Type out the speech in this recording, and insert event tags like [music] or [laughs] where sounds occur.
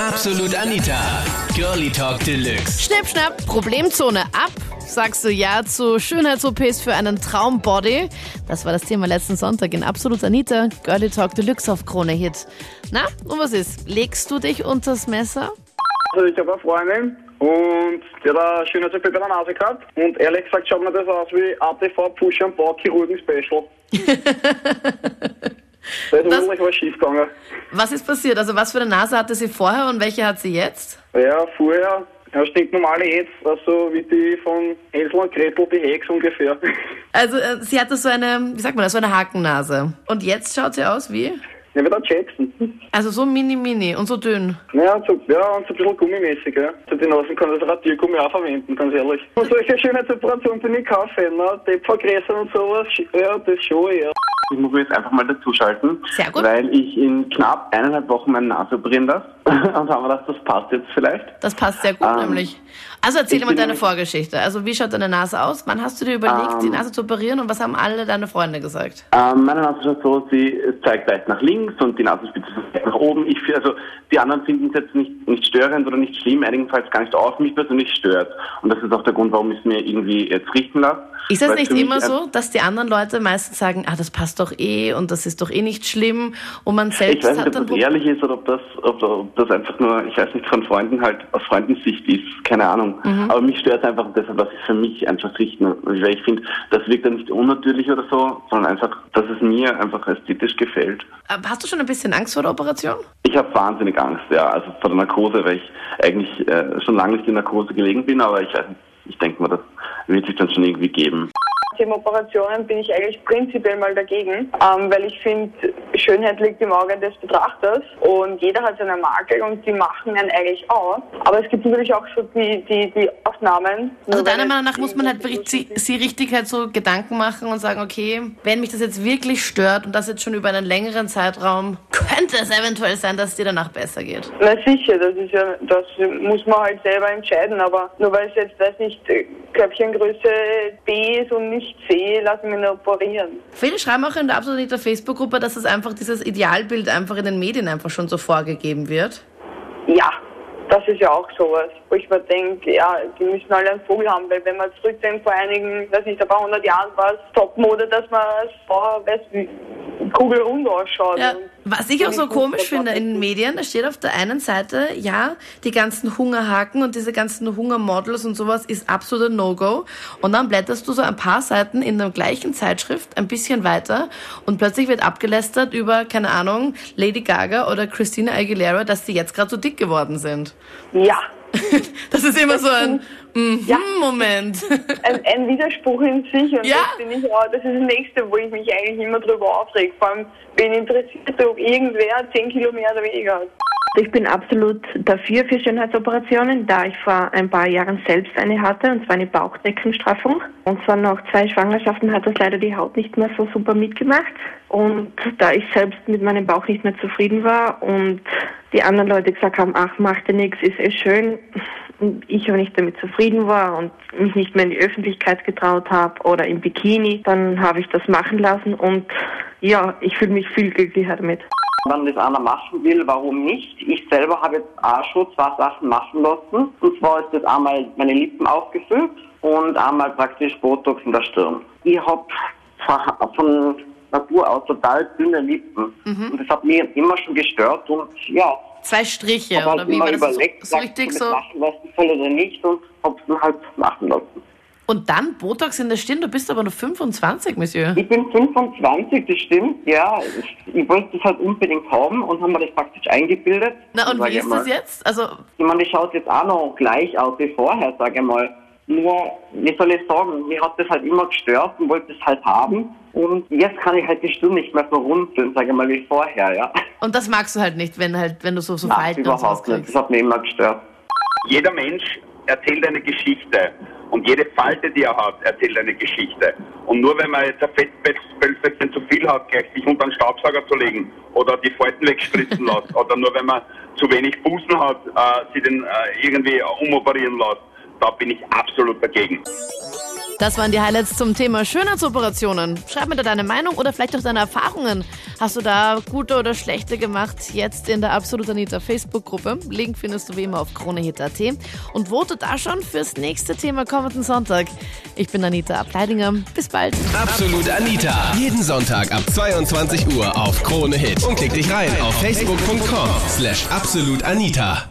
Absolut Anita. Girlie Talk Deluxe. Schnipp, schnapp, Problemzone ab. Sagst du ja zu Schönheits-OPs für einen Traumbody? Das war das Thema letzten Sonntag in Absolut Anita. Girlie Talk Deluxe auf Krone Hit. Na, und was ist? Legst du dich unters Messer? Also ich habe eine Freundin und die hat eine Schönheits-OP bei der Nase gehabt und ehrlich gesagt schaut mir das aus wie ATV Push and Bau Chirurgen Special. [laughs] da ist Das- wirklich was schiefgegangen. Was ist passiert? Also was für eine Nase hatte sie vorher und welche hat sie jetzt? Ja, vorher, ja, stinknormale jetzt, also wie die von Hänsel und Gretel, die Hex ungefähr. [laughs] Also äh, sie hatte so eine, wie sagt man das, so eine Hakennase. Und jetzt schaut sie aus wie? Ja, wie der Jackson. [laughs] Also so mini mini und so dünn. Ja, und so, ja, und so ein bisschen gummimäßig, ja. Zu den Nasen kann das Radiergummi auch verwenden, ganz ehrlich. Und solche Schönheitsoperationen bin ich kein Fan, ne? Depp vergrößern und sowas, ja, das schon, ja. Ich muss mich jetzt einfach mal dazuschalten, Sehr gut. weil ich in knapp eineinhalb Wochen meine Nase operieren lasse [laughs] und haben wir gedacht, das passt jetzt vielleicht. Das passt sehr gut Ähm, nämlich. Also erzähl ich mal deine Vorgeschichte. Also wie schaut deine Nase aus? Wann hast du dir überlegt, Ähm, die Nase zu operieren und was haben alle deine Freunde gesagt? Ähm, meine Nase schaut so, sie zeigt leicht nach links und die Nasenspitze zeigt nach oben. Ich, also die anderen finden es jetzt nicht, nicht störend oder nicht schlimm, einigenfalls gar nicht auf. Mich persönlich stört. Und das ist auch der Grund, warum ich es mir irgendwie jetzt richten lasse. Ist das nicht immer so, dass die anderen Leute meistens sagen, ah, das passt doch eh und das ist doch eh nicht schlimm und man Ich selbst weiß nicht, ob das ehrlich ist oder ob das, ob, ob das einfach nur, ich weiß nicht, von Freunden halt aus Freundensicht ist, keine Ahnung. Mhm. Aber mich stört einfach und deshalb lasse ich für mich einfach richten, weil ich finde, das wirkt dann nicht unnatürlich oder so, sondern einfach, dass es mir einfach ästhetisch gefällt. Hast du schon ein bisschen Angst vor der Operation? Ich habe wahnsinnig Angst, ja, also vor der Narkose, weil ich eigentlich äh, schon lange nicht in Narkose gelegen bin, aber ich weiß nicht, ich denke mal, das wird sich dann schon irgendwie geben. Thema Operationen bin ich eigentlich prinzipiell mal dagegen, ähm, weil ich finde, Schönheit liegt im Auge des Betrachters und jeder hat seine Makel und die machen einen eigentlich auch. Aber es gibt natürlich auch so die, die, die Ausnahmen. Also deiner Meinung nach muss man halt sie, sie richtig halt so Gedanken machen und sagen, okay, wenn mich das jetzt wirklich stört und das jetzt schon über einen längeren Zeitraum, [laughs] könnte es eventuell sein, dass es dir danach besser geht. Na sicher, das ist ja, das muss man halt selber entscheiden, aber nur weil es jetzt, weiß nicht, Körbchengröße B ist und nicht C, lassen wir nur operieren. Viele schreiben auch in der absoluten Facebook-Gruppe, dass es einfach dieses Idealbild einfach in den Medien einfach schon so vorgegeben wird. Ja, das ist ja auch sowas, wo ich mir denke, ja, die müssen alle einen Vogel haben, weil wenn man zurückdenkt, vor einigen, weiß nicht, ein paar hundert Jahren war es Topmode, dass man als Frau, weiß wie, kugelrund ausschaut. Ja, was ich auch so komisch finde in den Medien, da steht auf der einen Seite, ja, die ganzen Hungerhaken und diese ganzen Hungermodels und sowas ist absoluter No-Go. Und dann blätterst du so ein paar Seiten in der gleichen Zeitschrift ein bisschen weiter und plötzlich wird abgelästert über, keine Ahnung, Lady Gaga oder Christina Aguilera, dass die jetzt gerade so dick geworden sind. Ja, [laughs] Das ist immer so ein mhm Ja. Moment. ein, ein Widerspruch in sich und Ja. das bin ich auch, das ist das Nächste, wo ich mich eigentlich immer drüber aufreg. Vor allem ich interessiert, ob irgendwer 10 Kilo mehr oder weniger hat. Ich bin absolut dafür für Schönheitsoperationen, da ich vor ein paar Jahren selbst eine hatte, und zwar eine Bauchdeckenstraffung. Und zwar nach zwei Schwangerschaften hat das leider die Haut nicht mehr so super mitgemacht. Und da ich selbst mit meinem Bauch nicht mehr zufrieden war und die anderen Leute gesagt haben, ach, mach dir nichts, ist eh schön, und ich aber nicht damit zufrieden war und mich nicht mehr in die Öffentlichkeit getraut habe oder im Bikini, dann habe ich das machen lassen und ja, ich fühle mich viel glücklicher damit. Wenn das einer machen will, warum nicht? Ich selber habe jetzt auch schon zwei Sachen machen lassen. Und zwar ist das einmal meine Lippen aufgefüllt und einmal praktisch Botox in der Stirn. Ich habe von Natur aus total dünne Lippen. Und das hat mich immer schon gestört und ja, Zwei Striche, habe oder halt wie war das so, überlegt, so ob richtig ich so? das machen lassen soll oder nicht und habe es dann halt machen lassen. Und dann Botox in der Stirn, du bist aber nur 25, Monsieur. Ich bin 25, das stimmt, ja. Ich, ich wollte das halt unbedingt haben und haben mir das praktisch eingebildet. Na und wie ist mal. das jetzt? Also Ich meine, die schaut jetzt auch noch gleich aus wie vorher, sage ich mal. Nur, wie soll ich sagen, mir hat das halt immer gestört und wollte es halt haben. Und jetzt kann ich halt die Stirn nicht mehr so runzeln, sage ich mal, wie vorher, ja. Und das magst du halt nicht, wenn halt, wenn du so, so Nein, und sowas überhaupt nicht. Das hat mich immer gestört. Jeder Mensch erzählt eine Geschichte und jede Falte, die er hat, erzählt eine Geschichte. Und nur wenn man jetzt ein Fettpölzchen zu viel hat, gleich sich unter den Staubsauger zu legen oder die Falten wegspritzen [laughs] lässt oder nur wenn man zu wenig Busen hat, äh, sie den äh, irgendwie umoperieren lässt, da bin ich absolut dagegen. Das waren die Highlights zum Thema Schönheitsoperationen. Schreib mir da deine Meinung oder vielleicht auch deine Erfahrungen. Hast du da gute oder schlechte gemacht? Jetzt in der Absolut Anita Facebook-Gruppe. Link findest du wie immer auf kronehit.at. Und vote da schon fürs nächste Thema kommenden Sonntag. Ich bin Anita Ableidinger. Bis bald. Absolut Anita. Jeden Sonntag ab 22 Uhr auf Krone Hit. Und klick dich rein auf facebook.com slash absolutanita.